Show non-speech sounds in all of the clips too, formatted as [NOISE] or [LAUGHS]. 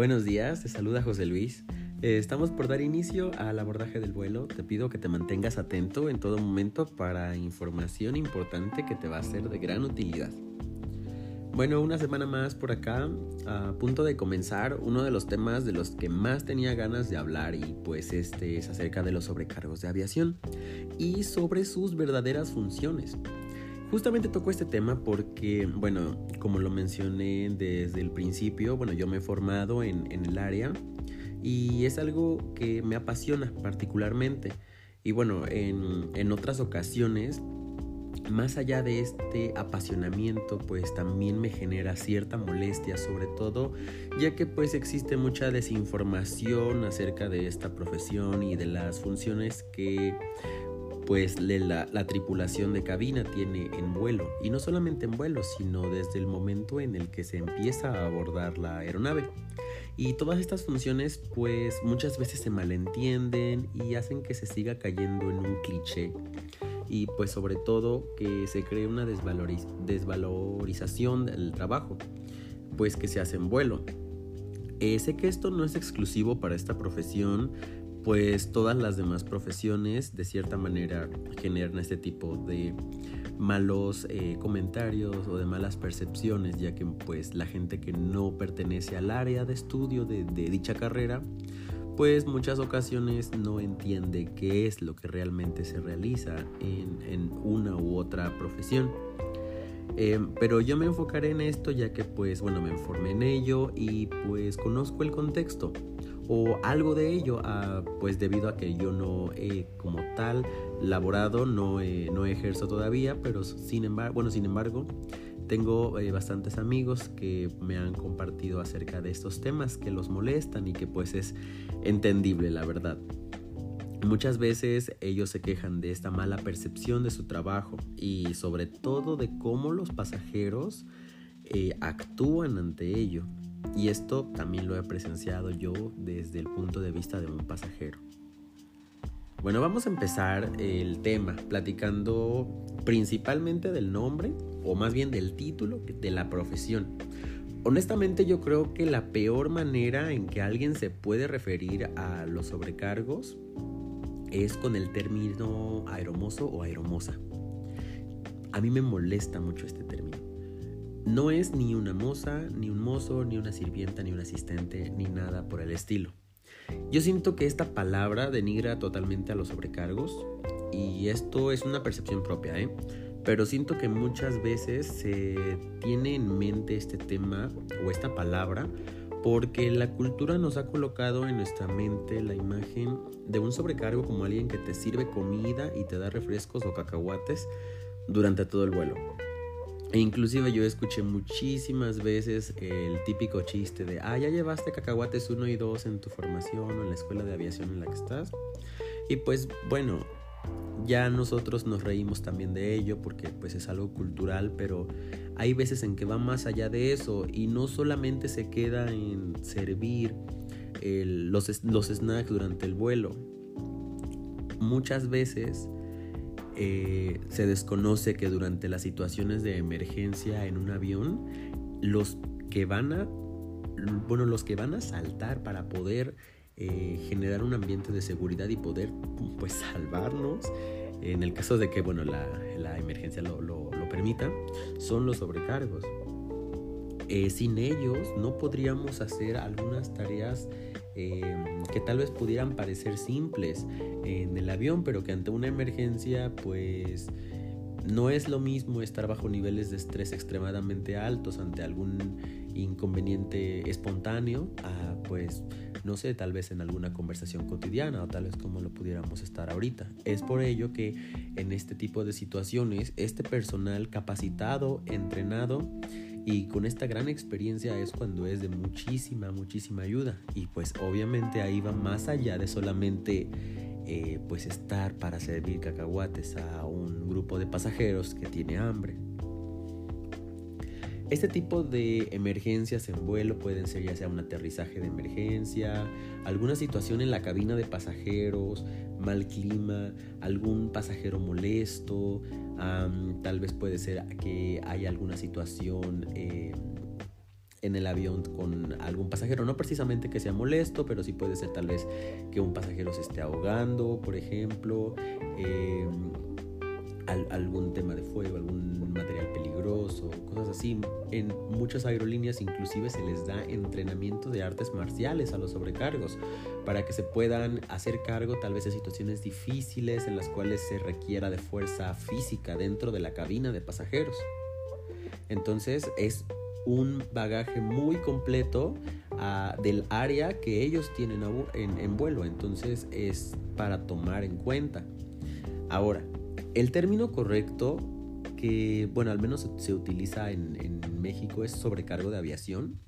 Buenos días, te saluda José Luis. Eh, estamos por dar inicio al abordaje del vuelo. Te pido que te mantengas atento en todo momento para información importante que te va a ser de gran utilidad. Bueno, una semana más por acá, a punto de comenzar uno de los temas de los que más tenía ganas de hablar y pues este es acerca de los sobrecargos de aviación y sobre sus verdaderas funciones. Justamente tocó este tema porque, bueno, como lo mencioné desde el principio, bueno, yo me he formado en, el área y es algo que me apasiona particularmente. Y bueno, en, en otras ocasiones más allá de este apasionamiento, pues también me genera cierta molestia, sobre todo ya que pues existe mucha desinformación acerca de esta profesión y de las funciones que pues la, la, tripulación de cabina tiene en vuelo. Y no solamente en vuelo, sino desde el momento en el que se empieza a abordar la aeronave. Y todas estas funciones pues muchas veces se malentienden y hacen que se siga cayendo en un cliché. Y pues sobre todo que se cree una desvalorización del trabajo, pues que se hace en vuelo. Eh, sé que esto no es exclusivo para esta profesión, pues todas las demás profesiones de cierta manera generan este tipo de malos eh, comentarios o de malas percepciones, ya que pues la gente que no pertenece al área de estudio de, dicha carrera, pues muchas ocasiones no entiende qué es lo que realmente se realiza en, una u otra profesión. Eh, pero yo me enfocaré en esto ya que pues bueno me informé en ello y pues conozco el contexto o algo de ello, ah, pues debido a que yo no he como tal laborado, no, no ejerzo todavía, pero sin embargo, bueno, sin embargo, tengo eh, bastantes amigos que me han compartido acerca de estos temas que los molestan y que pues es entendible la verdad. Muchas veces ellos se quejan de esta mala percepción de su trabajo y sobre todo de cómo los pasajeros eh, actúan ante ello. Y esto también lo he presenciado yo desde el punto de vista de un pasajero. Bueno, vamos a empezar el tema platicando principalmente del nombre, o más bien del título de la profesión. Honestamente yo creo que la peor manera en que alguien se puede referir a los sobrecargos es con el término aeromoso o aeromosa. A mí me molesta mucho este término. No es ni una moza, ni un mozo, ni una sirvienta, ni un asistente, ni nada por el estilo. Yo siento que esta palabra denigra totalmente a los sobrecargos y esto es una percepción propia, ¿eh? Pero siento que muchas veces se tiene en mente este tema o esta palabra porque la cultura nos ha colocado en nuestra mente la imagen de un sobrecargo como alguien que te sirve comida y te da refrescos o cacahuates durante todo el vuelo. E inclusive yo escuché muchísimas veces el típico chiste de, ah, ya llevaste cacahuates 1 y 2 en tu formación o en la escuela de aviación en la que estás. Y pues bueno, ya nosotros nos reímos también de ello porque pues es algo cultural, pero hay veces en que va más allá de eso y no solamente se queda en servir los, los snacks durante el vuelo. Muchas veces eh, se desconoce que durante las situaciones de emergencia en un avión, los que van a, bueno, los que van a saltar para poder eh, generar un ambiente de seguridad y poder pues salvarnos, en el caso de que bueno, la, emergencia lo, lo, permita, son los sobrecargos. Eh, sin ellos no podríamos hacer algunas tareas Em, que tal vez pudieran parecer simples en el avión, pero que ante una emergencia pues no es lo mismo estar bajo niveles de estrés extremadamente altos ante algún inconveniente espontáneo a pues no sé, tal vez en alguna conversación cotidiana o tal vez como lo pudiéramos estar ahorita. Es por ello que en este tipo de situaciones este personal capacitado, entrenado, y con esta gran experiencia es cuando es de muchísima, muchísima ayuda. Y pues obviamente ahí va más allá de solamente eh, pues estar para servir cacahuates a un grupo de pasajeros que tiene hambre. Este tipo de emergencias en vuelo pueden ser ya sea un aterrizaje de emergencia, alguna situación en la cabina de pasajeros, mal clima, algún pasajero molesto, tal vez puede ser que haya alguna situación eh, en el avión con algún pasajero. No precisamente que sea molesto, pero sí puede ser tal vez que un pasajero se esté ahogando, por ejemplo, em, algún tema de fuego, algún material peligroso, cosas así. En muchas aerolíneas inclusive se les da entrenamiento de artes marciales a los sobrecargos para que se puedan hacer cargo tal vez de situaciones difíciles en las cuales se requiera de fuerza física dentro de la cabina de pasajeros. Entonces es un bagaje muy completo ah, del área que ellos tienen en, vuelo. Entonces es para tomar en cuenta. Ahora, el término correcto que, bueno, al menos se utiliza en, México es sobrecargo de aviación.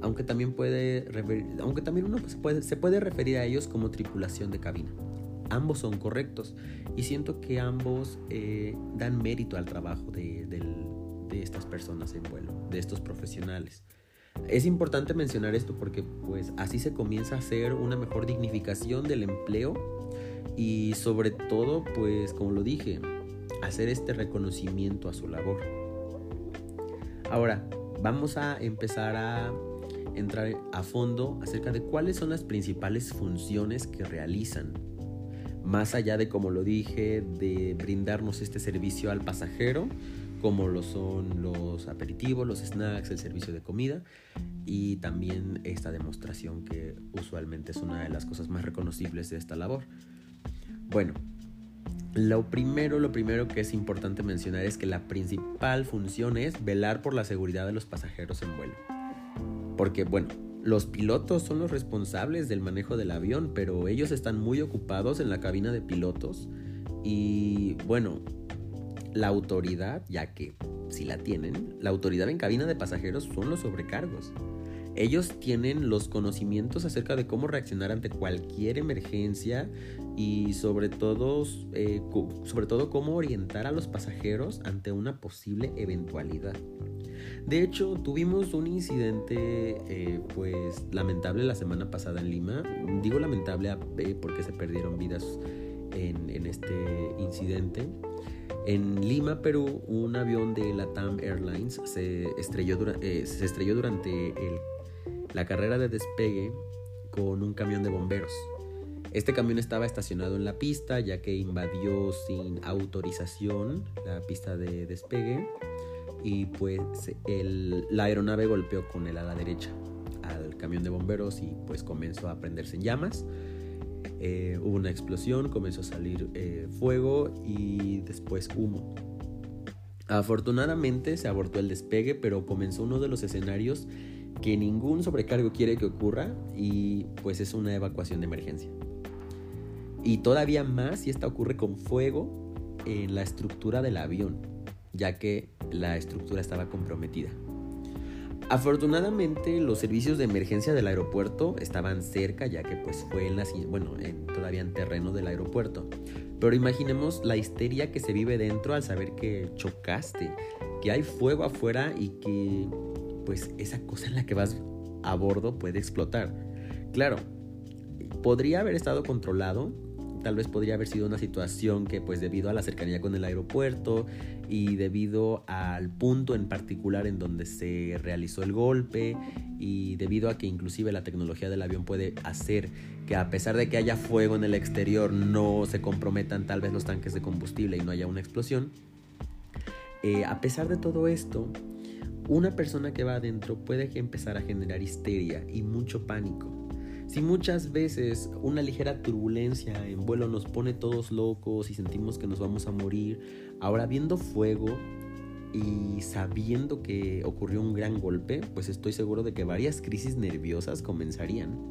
Aunque también, puede aunque también uno se puede, se puede referir a ellos como tripulación de cabina. Ambos son correctos y siento que ambos eh, dan mérito al trabajo de, de estas personas en vuelo, de estos profesionales. Es importante mencionar esto porque pues así se comienza a hacer una mejor dignificación del empleo y sobre todo pues como lo dije, hacer este reconocimiento a su labor. Ahora, vamos a empezar a entrar a fondo acerca de cuáles son las principales funciones que realizan. Más allá de, como lo dije, de brindarnos este servicio al pasajero, como lo son los aperitivos, los snacks, el servicio de comida y también esta demostración que usualmente es una de las cosas más reconocibles de esta labor. Bueno, lo primero, lo primero que es importante mencionar es que la principal función es velar por la seguridad de los pasajeros en vuelo. Porque, bueno, los pilotos son los responsables del manejo del avión, pero ellos están muy ocupados en la cabina de pilotos y, bueno, la autoridad, ya que si la tienen, la autoridad en cabina de pasajeros son los sobrecargos. Ellos tienen los conocimientos acerca de cómo reaccionar ante cualquier emergencia y sobre todo, eh, sobre todo cómo orientar a los pasajeros ante una posible eventualidad. De hecho, tuvimos un incidente eh, pues lamentable la semana pasada en Lima. Digo lamentable eh, porque se perdieron vidas en, este incidente. En Lima, Perú, un avión de Latam Airlines se estrelló, eh, se estrelló durante la carrera de despegue con un camión de bomberos. Este camión estaba estacionado en la pista ya que invadió sin autorización la pista de despegue y pues la aeronave golpeó con el ala derecha al camión de bomberos y pues comenzó a prenderse en llamas. Eh, hubo una explosión, comenzó a salir eh, fuego y después humo. Afortunadamente se abortó el despegue, pero comenzó uno de los escenarios que ningún sobrecargo quiere que ocurra y pues es una evacuación de emergencia. Y todavía más si esta ocurre con fuego en la estructura del avión, ya que la estructura estaba comprometida. Afortunadamente los servicios de emergencia del aeropuerto estaban cerca ya que pues fue en la, bueno, en, todavía en terreno del aeropuerto. Pero imaginemos la histeria que se vive dentro al saber que chocaste, que hay fuego afuera y que pues esa cosa en la que vas a bordo puede explotar. Claro, podría haber estado controlado, tal vez podría haber sido una situación que pues debido a la cercanía con el aeropuerto y debido al punto en particular en donde se realizó el golpe y debido a que inclusive la tecnología del avión puede hacer que a pesar de que haya fuego en el exterior no se comprometan tal vez los tanques de combustible y no haya una explosión. Eh, a pesar de todo esto, una persona que va adentro puede empezar a generar histeria y mucho pánico si muchas veces una ligera turbulencia en vuelo nos pone todos locos y sentimos que nos vamos a morir, ahora viendo fuego y sabiendo que ocurrió un gran golpe, pues estoy seguro de que varias crisis nerviosas comenzarían.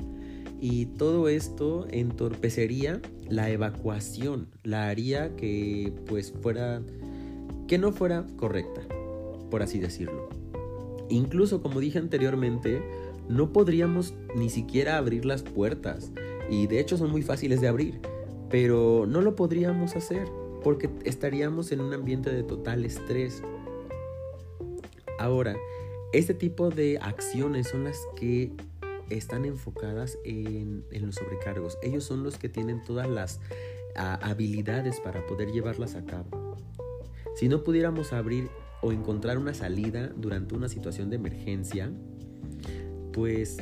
Y todo esto entorpecería la evacuación, la haría que pues fuera que no fuera correcta, por así decirlo. Incluso como dije anteriormente, no podríamos ni siquiera abrir las puertas. Y de hecho son muy fáciles de abrir. Pero no lo podríamos hacer porque estaríamos en un ambiente de total estrés. Ahora, este tipo de acciones son las que están enfocadas en, los sobrecargos. Ellos son los que tienen todas las habilidades para poder llevarlas a cabo. Si no pudiéramos abrir o encontrar una salida durante una situación de emergencia, pues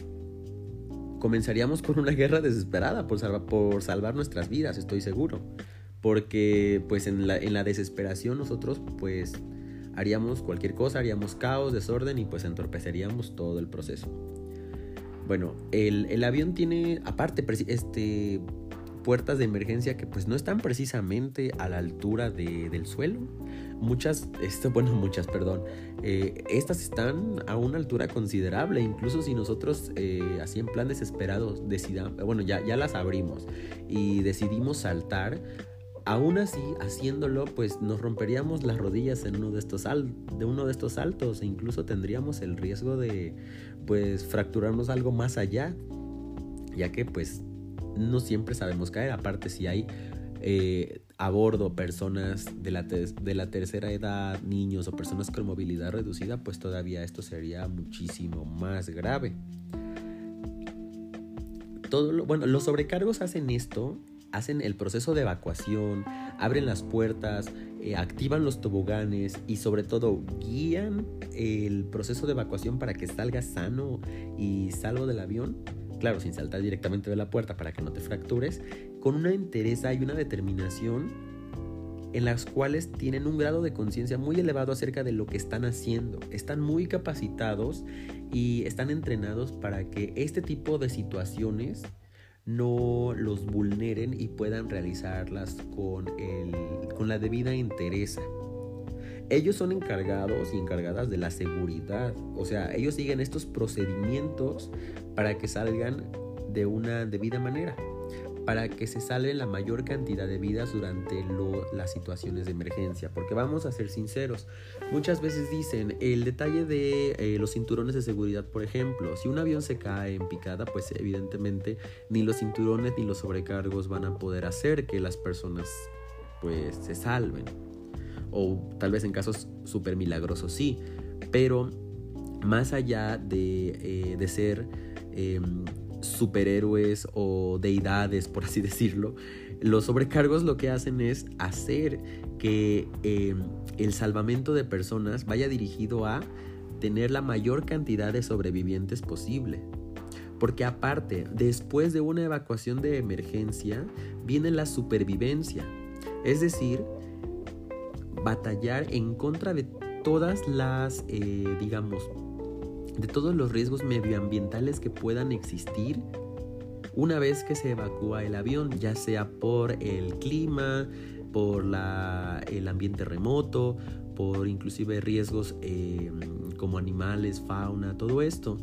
comenzaríamos con una guerra desesperada por, por salvar nuestras vidas, estoy seguro. Porque pues en la, en la desesperación nosotros pues haríamos cualquier cosa, haríamos caos, desorden y pues entorpeceríamos todo el proceso. Bueno, el, el avión tiene aparte este, puertas de emergencia que pues no están precisamente a la altura de, del suelo. Muchas, esto, [LAUGHS] bueno, muchas, perdón, eh, estas están a una altura considerable, incluso si nosotros eh, así en plan desesperado decidamos, bueno, ya, ya las abrimos y decidimos saltar, Aún así, haciéndolo, pues nos romperíamos las rodillas en uno de estos, de uno de estos saltos e incluso tendríamos el riesgo de pues fracturarnos algo más allá, ya que pues no siempre sabemos caer. Aparte, si hay eh, a bordo personas de la, de la tercera edad, niños o personas con movilidad reducida, pues todavía esto sería muchísimo más grave. Todo lo, bueno, los sobrecargos hacen esto hacen el proceso de evacuación, abren las puertas, eh, activan los toboganes y sobre todo guían el proceso de evacuación para que salga sano y salvo del avión. Claro, sin saltar directamente de la puerta para que no te fractures, con una entereza y una determinación en las cuales tienen un grado de conciencia muy elevado acerca de lo que están haciendo. Están muy capacitados y están entrenados para que este tipo de situaciones no los vulneren y puedan realizarlas con, con la debida entereza. Ellos son encargados y encargadas de la seguridad, o sea, ellos siguen estos procedimientos para que salgan de una debida manera para que se salven la mayor cantidad de vidas durante las situaciones de emergencia. Porque vamos a ser sinceros, muchas veces dicen el detalle de eh, los cinturones de seguridad, por ejemplo, si un avión se cae en picada, pues evidentemente ni los cinturones ni los sobrecargos van a poder hacer que las personas pues se salven. O tal vez en casos súper milagrosos sí, pero más allá de, eh, ser em, superhéroes o deidades, por así [LAUGHS] decirlo, los sobrecargos lo que hacen es hacer que eh, el salvamento de personas vaya dirigido a tener la mayor cantidad de sobrevivientes posible. Porque aparte, después de una evacuación de emergencia, viene la supervivencia. Es decir, batallar en contra de todas las, eh, digamos, de todos los riesgos medioambientales que puedan existir una vez que se evacúa el avión, ya sea por el clima, por el ambiente remoto, por inclusive riesgos em, como animales, fauna, todo esto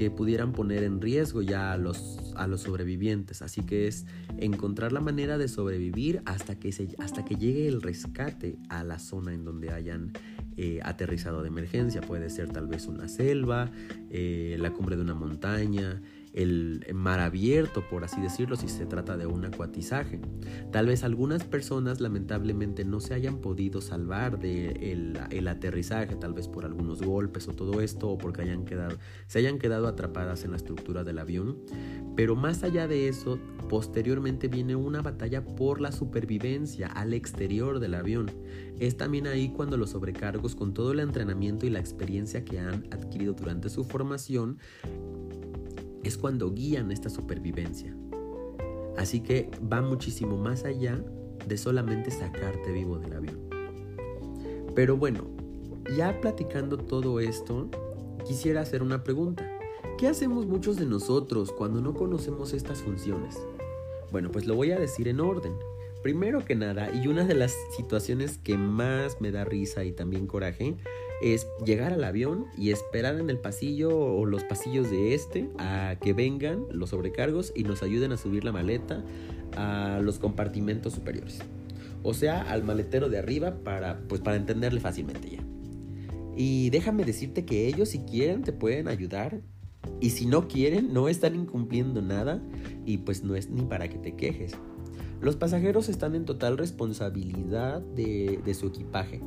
que pudieran poner en riesgo ya a los, a los sobrevivientes. Así que es encontrar la manera de sobrevivir hasta que, se, hasta que llegue el rescate a la zona en donde hayan eh, aterrizado de emergencia. Puede ser tal vez una selva, eh, la cumbre de una montaña, el mar abierto, por así decirlo, si se trata de un acuatizaje. Tal vez algunas personas lamentablemente no se hayan podido salvar del de el aterrizaje, tal vez por algunos golpes o todo esto, o porque se hayan quedado atrapadas en la estructura del avión. Pero más allá de eso, posteriormente viene una batalla por la supervivencia al exterior del avión. Es también ahí cuando los sobrecargos, con todo el entrenamiento y la experiencia que han adquirido durante su formación, es cuando guían esta supervivencia. Así que va muchísimo más allá de solamente sacarte vivo del avión. Pero bueno, ya platicando todo esto, quisiera hacer una pregunta. ¿Qué hacemos muchos de nosotros cuando no conocemos estas funciones? Bueno, pues lo voy a decir en orden. Primero que nada, y una de las situaciones que más me da risa y también coraje, es llegar al avión y esperar en el pasillo o los pasillos de este a que vengan los sobrecargos y nos ayuden a subir la maleta a los compartimentos superiores. O sea, al maletero de arriba para, pues, para entenderle fácilmente ya. Y déjame decirte que ellos si quieren te pueden ayudar y si no quieren no están incumpliendo nada y pues no es ni para que te quejes. Los pasajeros están en total responsabilidad de, de su equipaje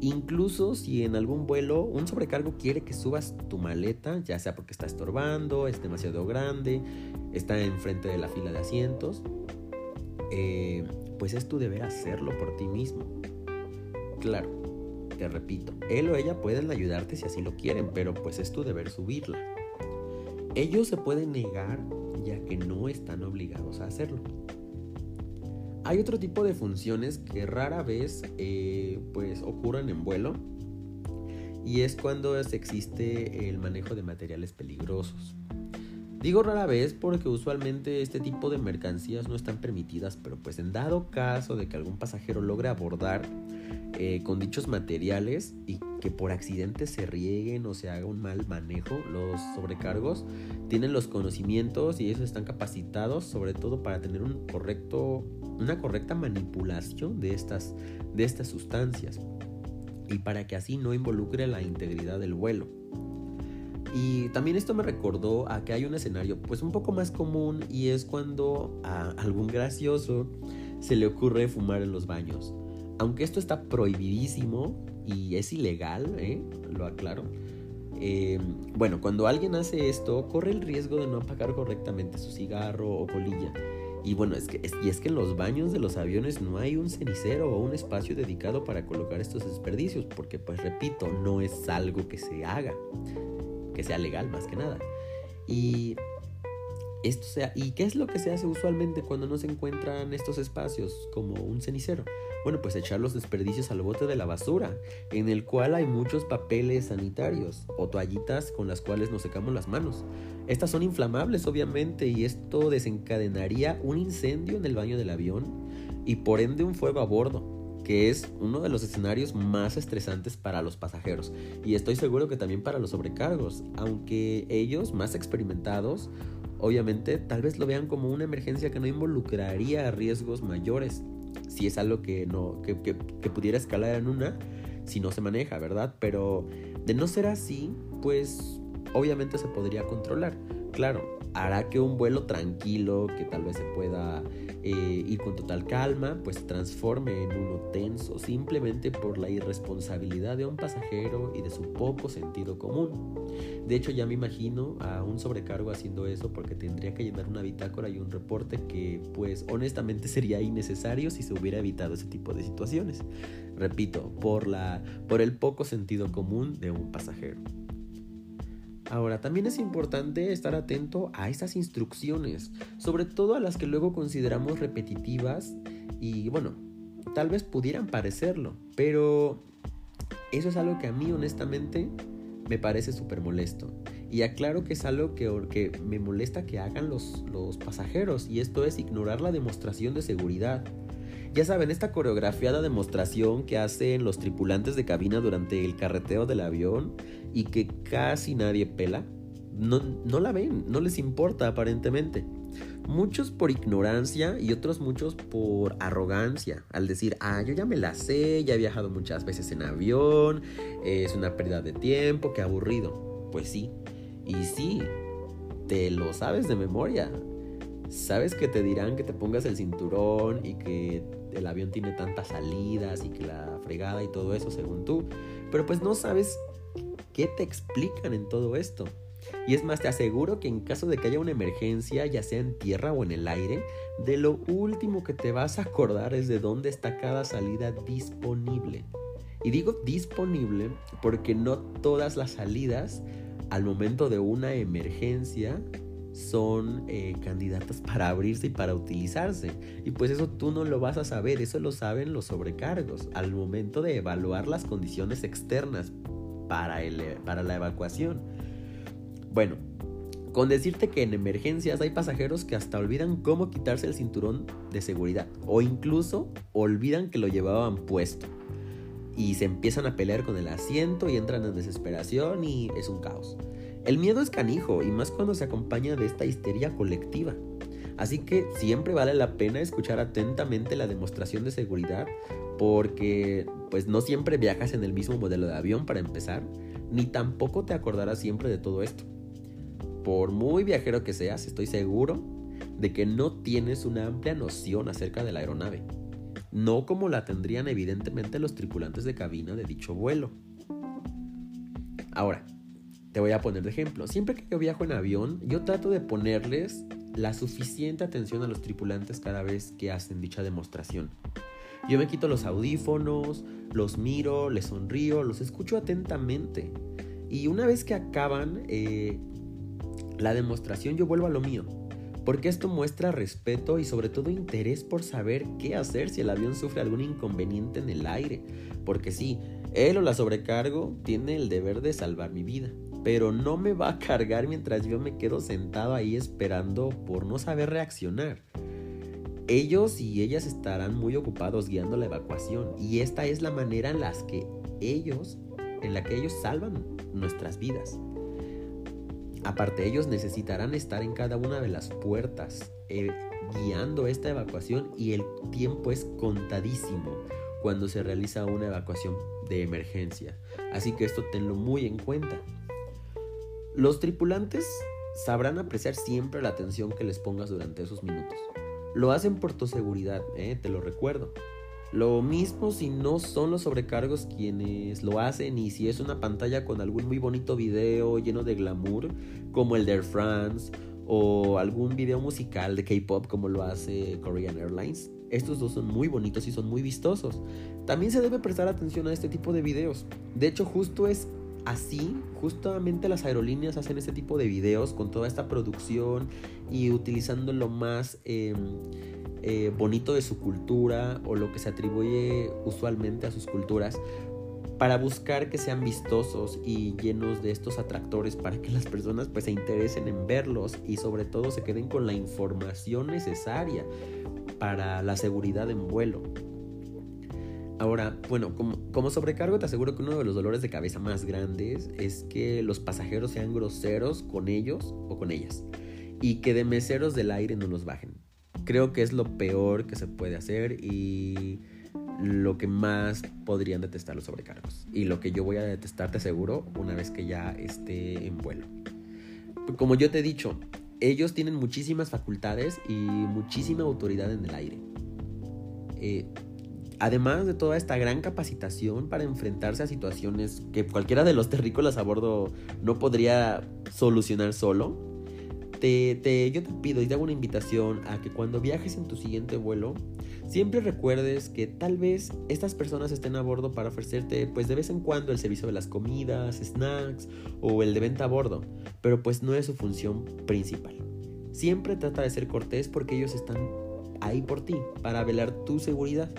Incluso si en algún vuelo un sobrecargo quiere que subas tu maleta, ya sea porque está estorbando, es demasiado grande, está enfrente de la fila de asientos, eh, pues es tu deber hacerlo por ti mismo. Claro, te repito, él o ella pueden ayudarte si así lo quieren, pero pues es tu deber subirla. ellos se pueden negar ya que no están obligados a hacerlo. Hay otro tipo de funciones que rara vez eh, pues ocurren en vuelo y es cuando existe el manejo de materiales peligrosos. Digo rara vez porque usualmente este tipo de mercancías no están permitidas, pero pues en dado caso de que algún pasajero logre abordar eh, con dichos materiales y que por accidente se rieguen o se haga un mal manejo, los sobrecargos tienen los conocimientos y ellos están capacitados sobre todo para tener un correcto, una correcta manipulación de estas, de estas sustancias y para que así no involucre la integridad del vuelo. Y también esto me recordó a que hay un escenario pues un poco más común y es cuando a algún gracioso se le ocurre fumar en los baños. Aunque esto está prohibidísimo y es ilegal, ¿eh? lo aclaro. Eh, bueno, cuando alguien hace esto, corre el riesgo de no apagar correctamente su cigarro o colilla. Y bueno, es que, y es que en los baños de los aviones no hay un cenicero o un espacio dedicado para colocar estos desperdicios, porque pues repito, no es algo que se haga que sea legal más que nada. Y esto sea, ¿y qué es lo que se hace usualmente cuando no se encuentran estos espacios como un cenicero? Bueno, pues echar los desperdicios al bote de la basura, en el cual hay muchos papeles sanitarios o toallitas con las cuales nos secamos las manos. Estas son inflamables, obviamente, y esto desencadenaría un incendio en el baño del avión y por ende un fuego a bordo que es uno de los escenarios más estresantes para los pasajeros y estoy seguro que también para los sobrecargos, aunque ellos más experimentados obviamente tal vez lo vean como una emergencia que no involucraría riesgos mayores si es algo que no que, que pudiera escalar en una si no se maneja, ¿verdad? Pero de no ser así, pues obviamente se podría controlar. Claro, hará que un vuelo tranquilo, que tal vez se pueda eh, ir con total calma, pues transforme en uno tenso, simplemente por la irresponsabilidad de un pasajero y de su poco sentido común. De hecho, ya me imagino a un sobrecargo haciendo eso porque tendría que llenar una bitácora y un reporte que, pues, honestamente sería innecesario si se hubiera evitado ese tipo de situaciones. Repito, por, la, por el poco sentido común de un pasajero. Ahora, también es importante estar atento a estas instrucciones, sobre todo a las que luego consideramos repetitivas y bueno, tal vez pudieran parecerlo, pero eso es algo que a mí honestamente me parece súper molesto. Y aclaro que es algo que, me molesta que hagan los, los pasajeros y esto es ignorar la demostración de seguridad. Ya saben, esta coreografiada demostración que hacen los tripulantes de cabina durante el carreteo del avión y que casi nadie pela, no, no la ven, no les importa aparentemente. Muchos por ignorancia y otros muchos por arrogancia, al decir, ah, yo ya me la sé, ya he viajado muchas veces en avión, es una pérdida de tiempo, qué aburrido. Pues sí, y sí, te lo sabes de memoria. Sabes que te dirán que te pongas el cinturón y que el avión tiene tantas salidas y que la fregada y todo eso según tú. Pero pues no sabes qué te explican en todo esto. Y es más, te aseguro que en caso de que haya una emergencia, ya sea en tierra o en el aire, de lo último que te vas a acordar es de dónde está cada salida disponible. Y digo disponible porque no todas las salidas al momento de una emergencia son eh, candidatas para abrirse y para utilizarse. Y pues eso tú no lo vas a saber, eso lo saben los sobrecargos al momento de evaluar las condiciones externas para, el, eh, para la evacuación. Bueno, con decirte que en emergencias hay pasajeros que hasta olvidan cómo quitarse el cinturón de seguridad o incluso olvidan que lo llevaban puesto y se empiezan a pelear con el asiento y entran en desesperación y es un caos. El miedo es canijo y más cuando se acompaña de esta histeria colectiva. Así que siempre vale la pena escuchar atentamente la demostración de seguridad porque pues no siempre viajas en el mismo modelo de avión para empezar, ni tampoco te acordarás siempre de todo esto. Por muy viajero que seas, estoy seguro de que no tienes una amplia noción acerca de la aeronave, no como la tendrían evidentemente los tripulantes de cabina de dicho vuelo. Ahora, te voy a poner de ejemplo. Siempre que yo viajo en avión, yo trato de ponerles la suficiente atención a los tripulantes cada vez que hacen dicha demostración. Yo me quito los audífonos, los miro, les sonrío, los escucho atentamente. Y una vez que acaban, eh, la demostración yo vuelvo a lo mío. Porque esto muestra respeto y sobre todo interés por saber qué hacer si el avión sufre algún inconveniente en el aire. Porque sí, él o la sobrecargo tiene el deber de salvar mi vida. Pero no me va a cargar mientras yo me quedo sentado ahí esperando por no saber reaccionar. Ellos y ellas estarán muy ocupados guiando la evacuación y esta es la manera en las que ellos en la que ellos salvan nuestras vidas. Aparte, ellos necesitarán estar en cada una de las puertas eh, guiando esta evacuación y el tiempo es contadísimo cuando se realiza una evacuación de emergencia. Así que esto tenlo muy en cuenta. Los tripulantes sabrán apreciar siempre la atención que les pongas durante esos minutos. Lo hacen por tu seguridad, eh, te lo recuerdo. Lo mismo si no son los sobrecargos quienes lo hacen y si es una pantalla con algún muy bonito video lleno de glamour como el de Air France o algún video musical de K-pop como lo hace Korean Airlines. Estos dos son muy bonitos y son muy vistosos. También se debe prestar atención a este tipo de videos. De hecho, justo es así, justamente las aerolíneas hacen este tipo de videos con toda esta producción y utilizando lo más... Em, eh, bonito de su cultura o lo que se atribuye usualmente a sus culturas para buscar que sean vistosos y llenos de estos atractores para que las personas pues se interesen en verlos y sobre todo se queden con la información necesaria para la seguridad en vuelo. Ahora, bueno, como, sobrecargo te aseguro que uno de los dolores de cabeza más grandes es que los pasajeros sean groseros con ellos o con ellas y que de meseros del aire no los bajen creo que es lo peor que se puede hacer y lo que más podrían detestar los sobrecargos. Y lo que yo voy a detestar, te aseguro, una vez que ya esté en vuelo. Como yo te he dicho, ellos tienen muchísimas facultades y muchísima autoridad en el aire. Eh, además de toda esta gran capacitación para enfrentarse a situaciones que cualquiera de los terrícolas a bordo no podría solucionar solo, te, yo te pido y te hago una invitación a que cuando viajes en tu siguiente vuelo, siempre recuerdes que tal vez estas personas estén a bordo para ofrecerte pues de vez en cuando el servicio de las comidas, snacks o el de venta a bordo, pero pues no es su función principal. Siempre trata de ser cortés porque ellos están ahí por ti, para velar tu seguridad.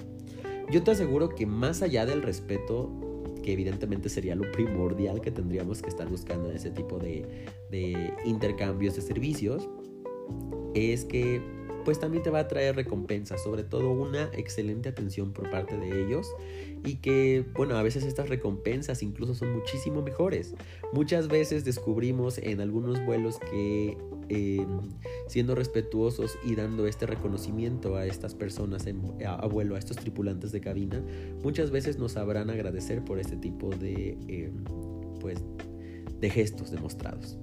Yo te aseguro que más allá del respeto que evidentemente sería lo primordial que tendríamos que estar buscando en ese tipo de, de intercambios de servicios, es que pues también te va a traer recompensas, sobre todo una excelente atención por parte de ellos y que, bueno, a veces estas recompensas incluso son muchísimo mejores. Muchas veces descubrimos en algunos vuelos que em, siendo respetuosos y dando este reconocimiento a estas personas en, a, vuelo, a estos tripulantes de cabina, muchas veces nos sabrán agradecer por este tipo de, em, pues, de gestos demostrados.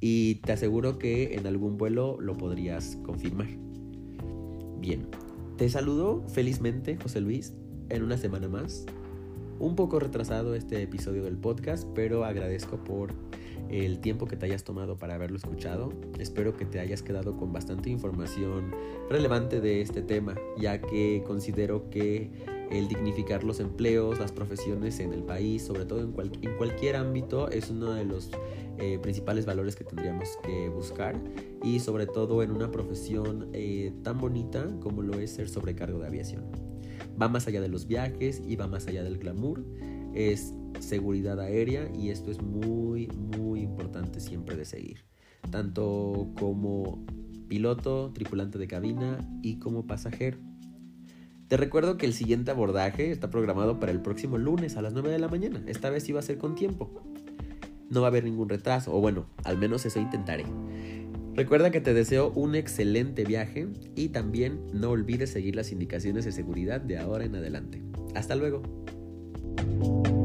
Y te aseguro que en algún vuelo lo podrías confirmar. Bien, te saludo felizmente, José Luis, en una semana más. Un poco retrasado este episodio del podcast, pero agradezco por el tiempo que te hayas tomado para haberlo escuchado. Espero que te hayas quedado con bastante información relevante de este tema, ya que considero que el dignificar los empleos, las profesiones en el país, sobre todo en, cualquier ámbito, es uno de los eh, principales valores que tendríamos que buscar y sobre todo en una profesión eh, tan bonita como lo es ser sobrecargo de aviación. Va más allá de los viajes y va más allá del glamour, es seguridad aérea y esto es muy muy importante siempre de seguir, tanto como piloto, tripulante de cabina y como pasajero. Te recuerdo que el siguiente abordaje está programado para el próximo lunes a las 9 de la mañana. Esta vez iba a ser con tiempo no va a haber ningún retraso, o bueno, al menos eso intentaré. Recuerda que te deseo un excelente viaje y también no olvides seguir las indicaciones de seguridad de ahora en adelante. Hasta luego. Música